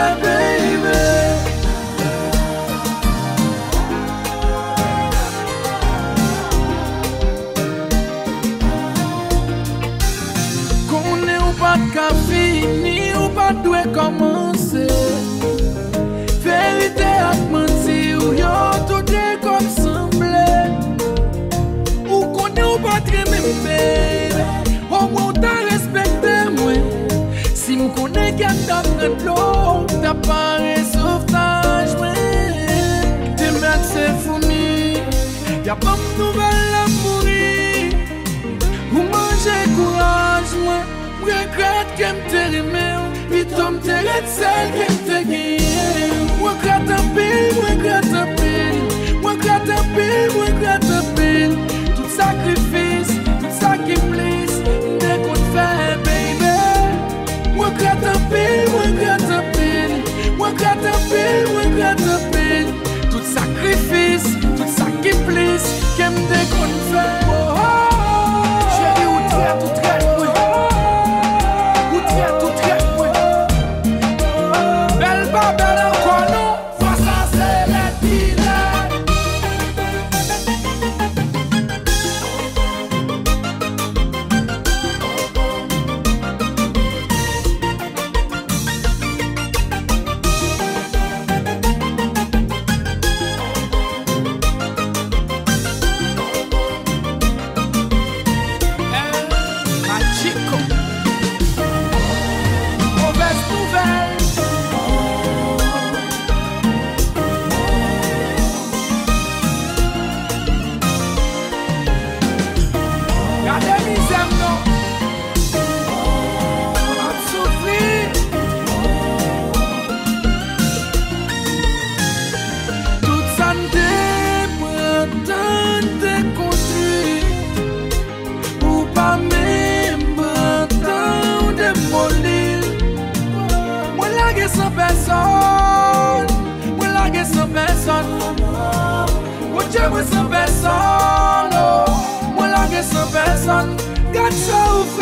I've Si mou konen ki ak tap nan plou Ta pare softaj mwen. Te mak se founi Ya pop nouvel la mouri Ou manje kouraj mwen Mwen krat kem te rime Pitom te ret sel kem te giye Mwen krat apil, mwen krat apil Mwen krat apil, mwen krat apil Tout sakrif son. God so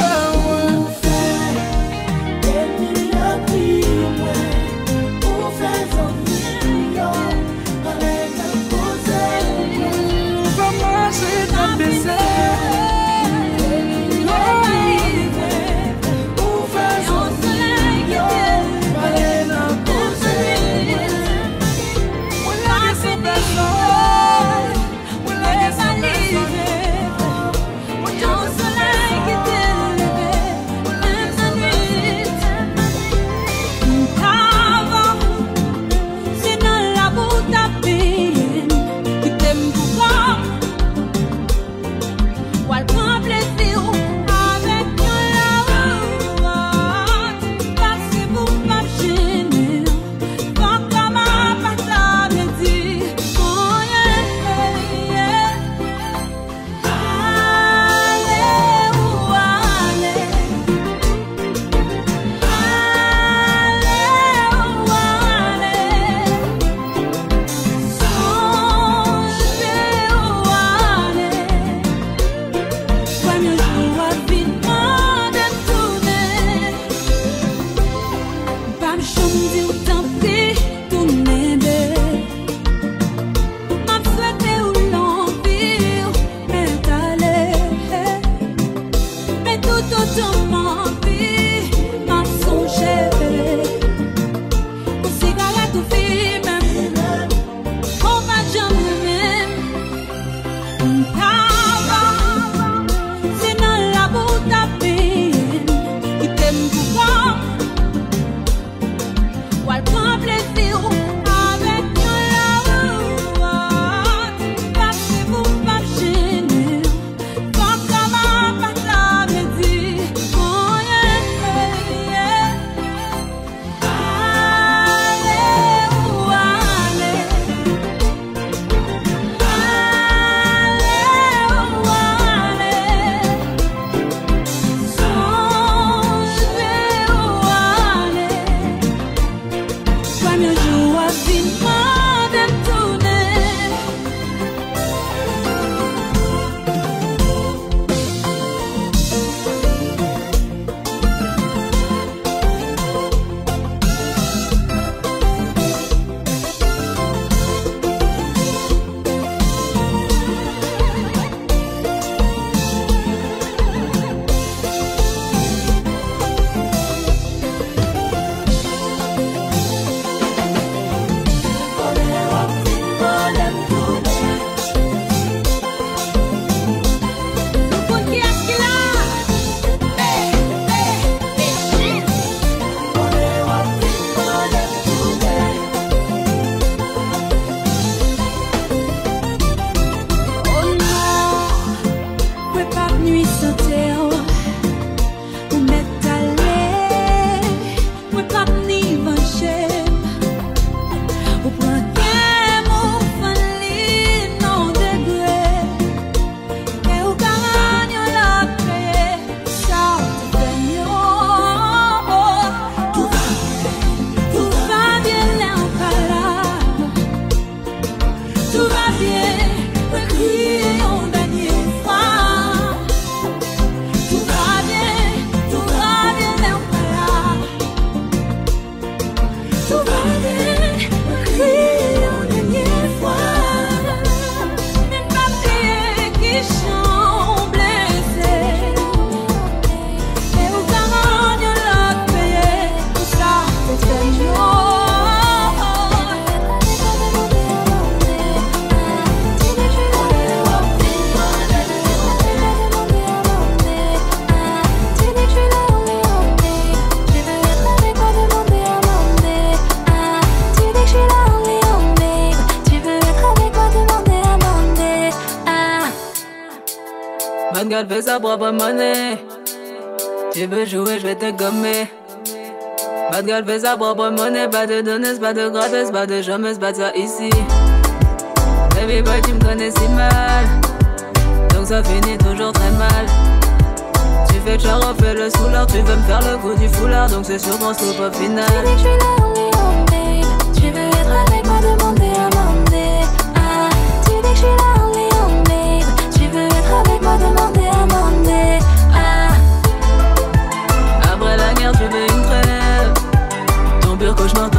光。veut sa propre monnaie. Tu veux jouer, je vais te gommer. Bad girl fait sa propre monnaie, pas de donneuse, pas de gratteuse, pas de jameuse, pas de ça ici. Baby boy, tu me connais si mal. Donc ça finit toujours très mal. Tu fais le char, fais le soulard, tu veux me faire le coup du foulard, donc c'est sûrement stop au final.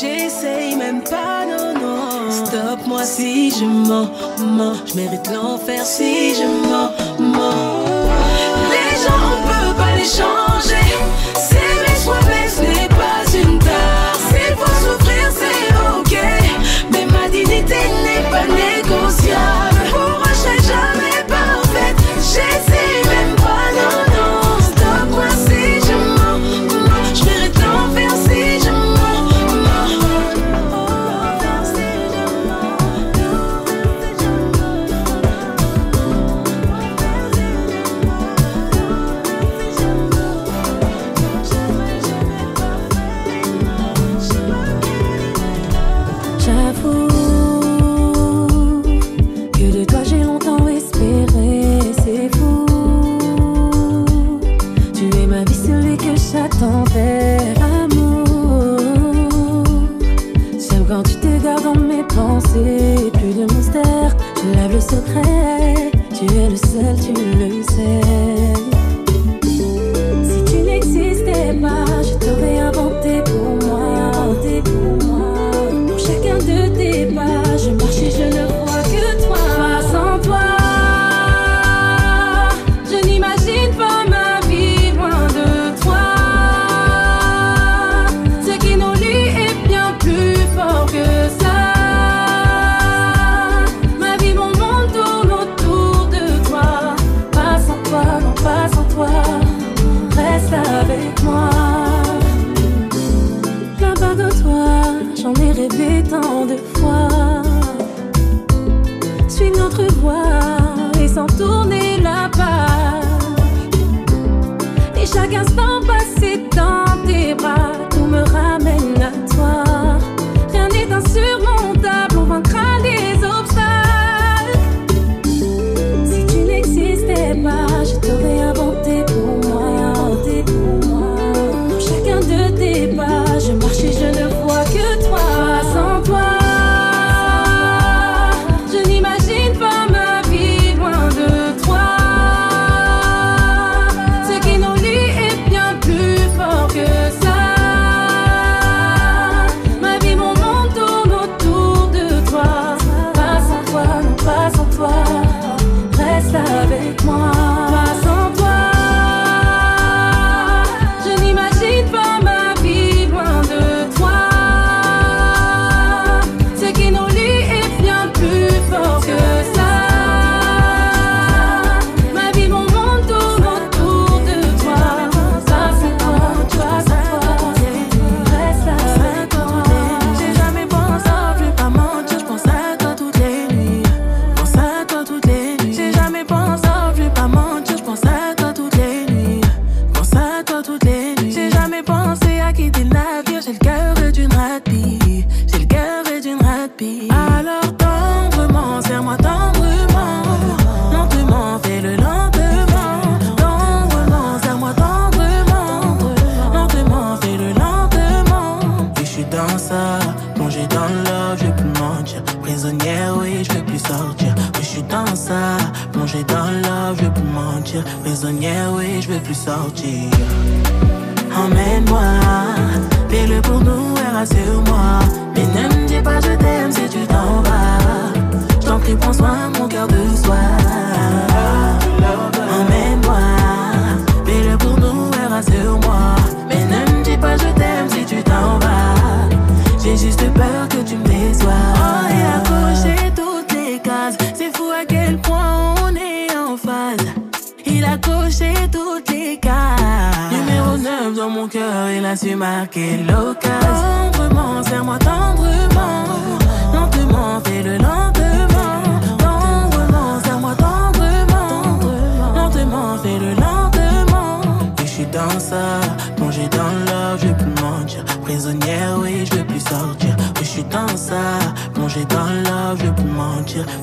J'essaye même pas, non, non. Stop moi si je mens, mens. Je mérite l'enfer si je mens, mens. Les gens, on peut pas les changer.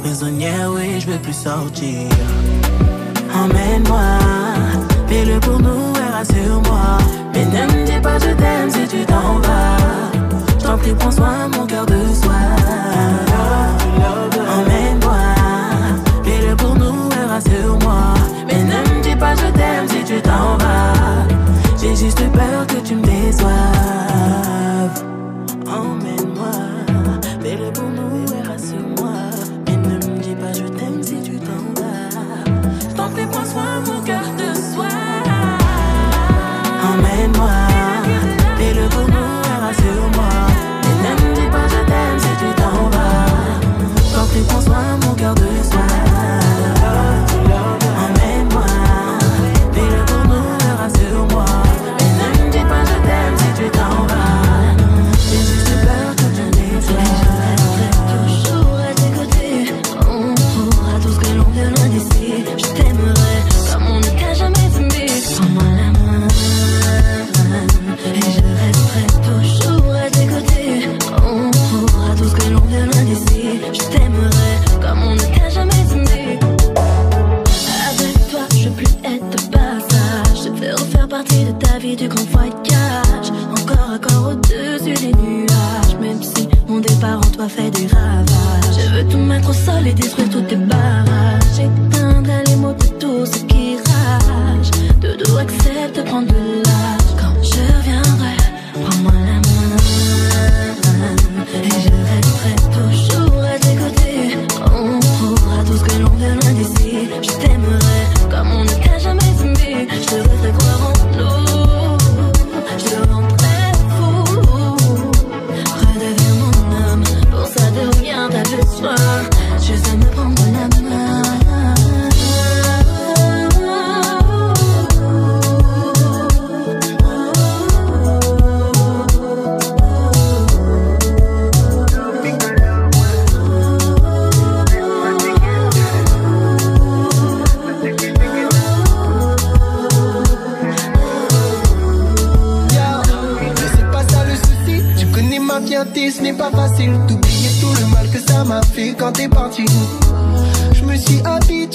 Prisonnière, oui, je vais plus sortir. Emmène-moi, fais-le pour nous et rassure-moi. Mais ne me dis pas je t'aime si tu t'en vas. J'en prie, prends soin mon cœur de soi. Emmène-moi, fais-le pour nous et rassure-moi. Mais ne me dis pas je t'aime si tu t'en vas. J'ai juste peur que tu me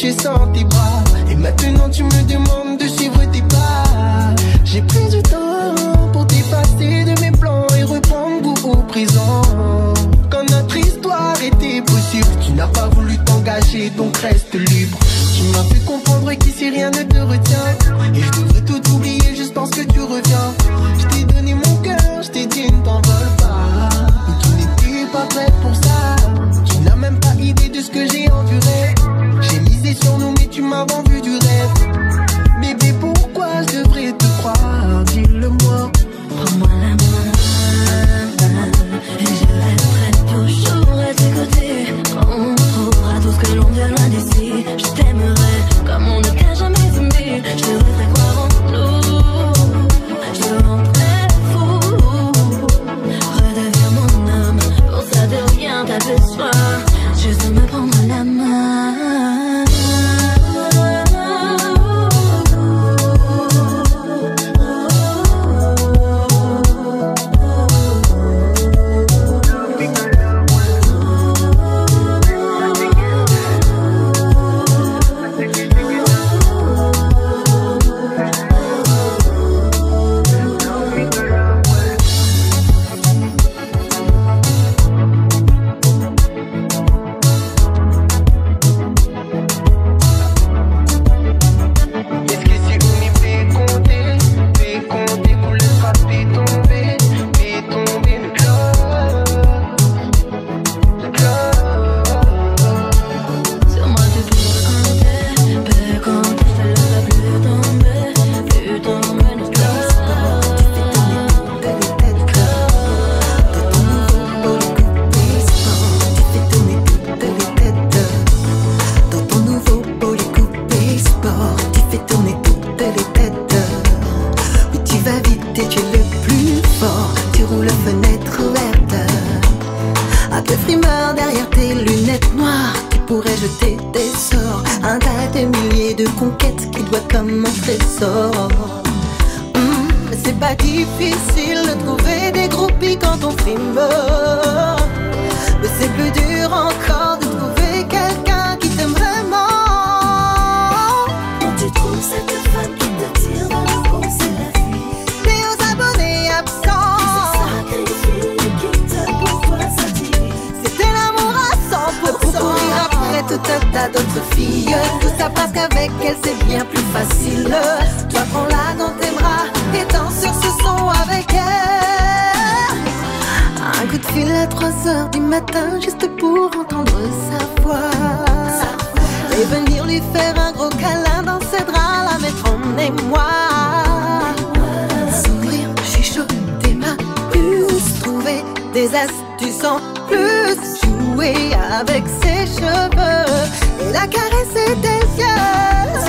couché sans tes bras. Et maintenant tu me demandes de suivre tes pas. J'ai pris du temps pour t'effacer de mes plans et reprendre goût au présent. Quand notre histoire était possible, tu n'as pas voulu t'engager, donc reste libre. Tu m'as fait comprendre qu'ici rien ne te retient. derrière tes lunettes noires qui pourraient jeter des sorts. Un tas de milliers de conquêtes qui doit comme un trésor. Hmm, c'est pas difficile de trouver des groupies quand on filme. Mais c'est plus dur encore Parce qu'avec elle c'est bien plus facile. Toi prends-la dans tes bras et danse sur ce son avec elle. Un coup de fil à 3 heures du matin juste pour entendre sa voix. Et venir lui faire un gros câlin dans ses draps, la mettre en émoi. Sourire, chuchoter ma puce, trouver des astuces en plus, jouer avec ses cheveux la caresse des yeux.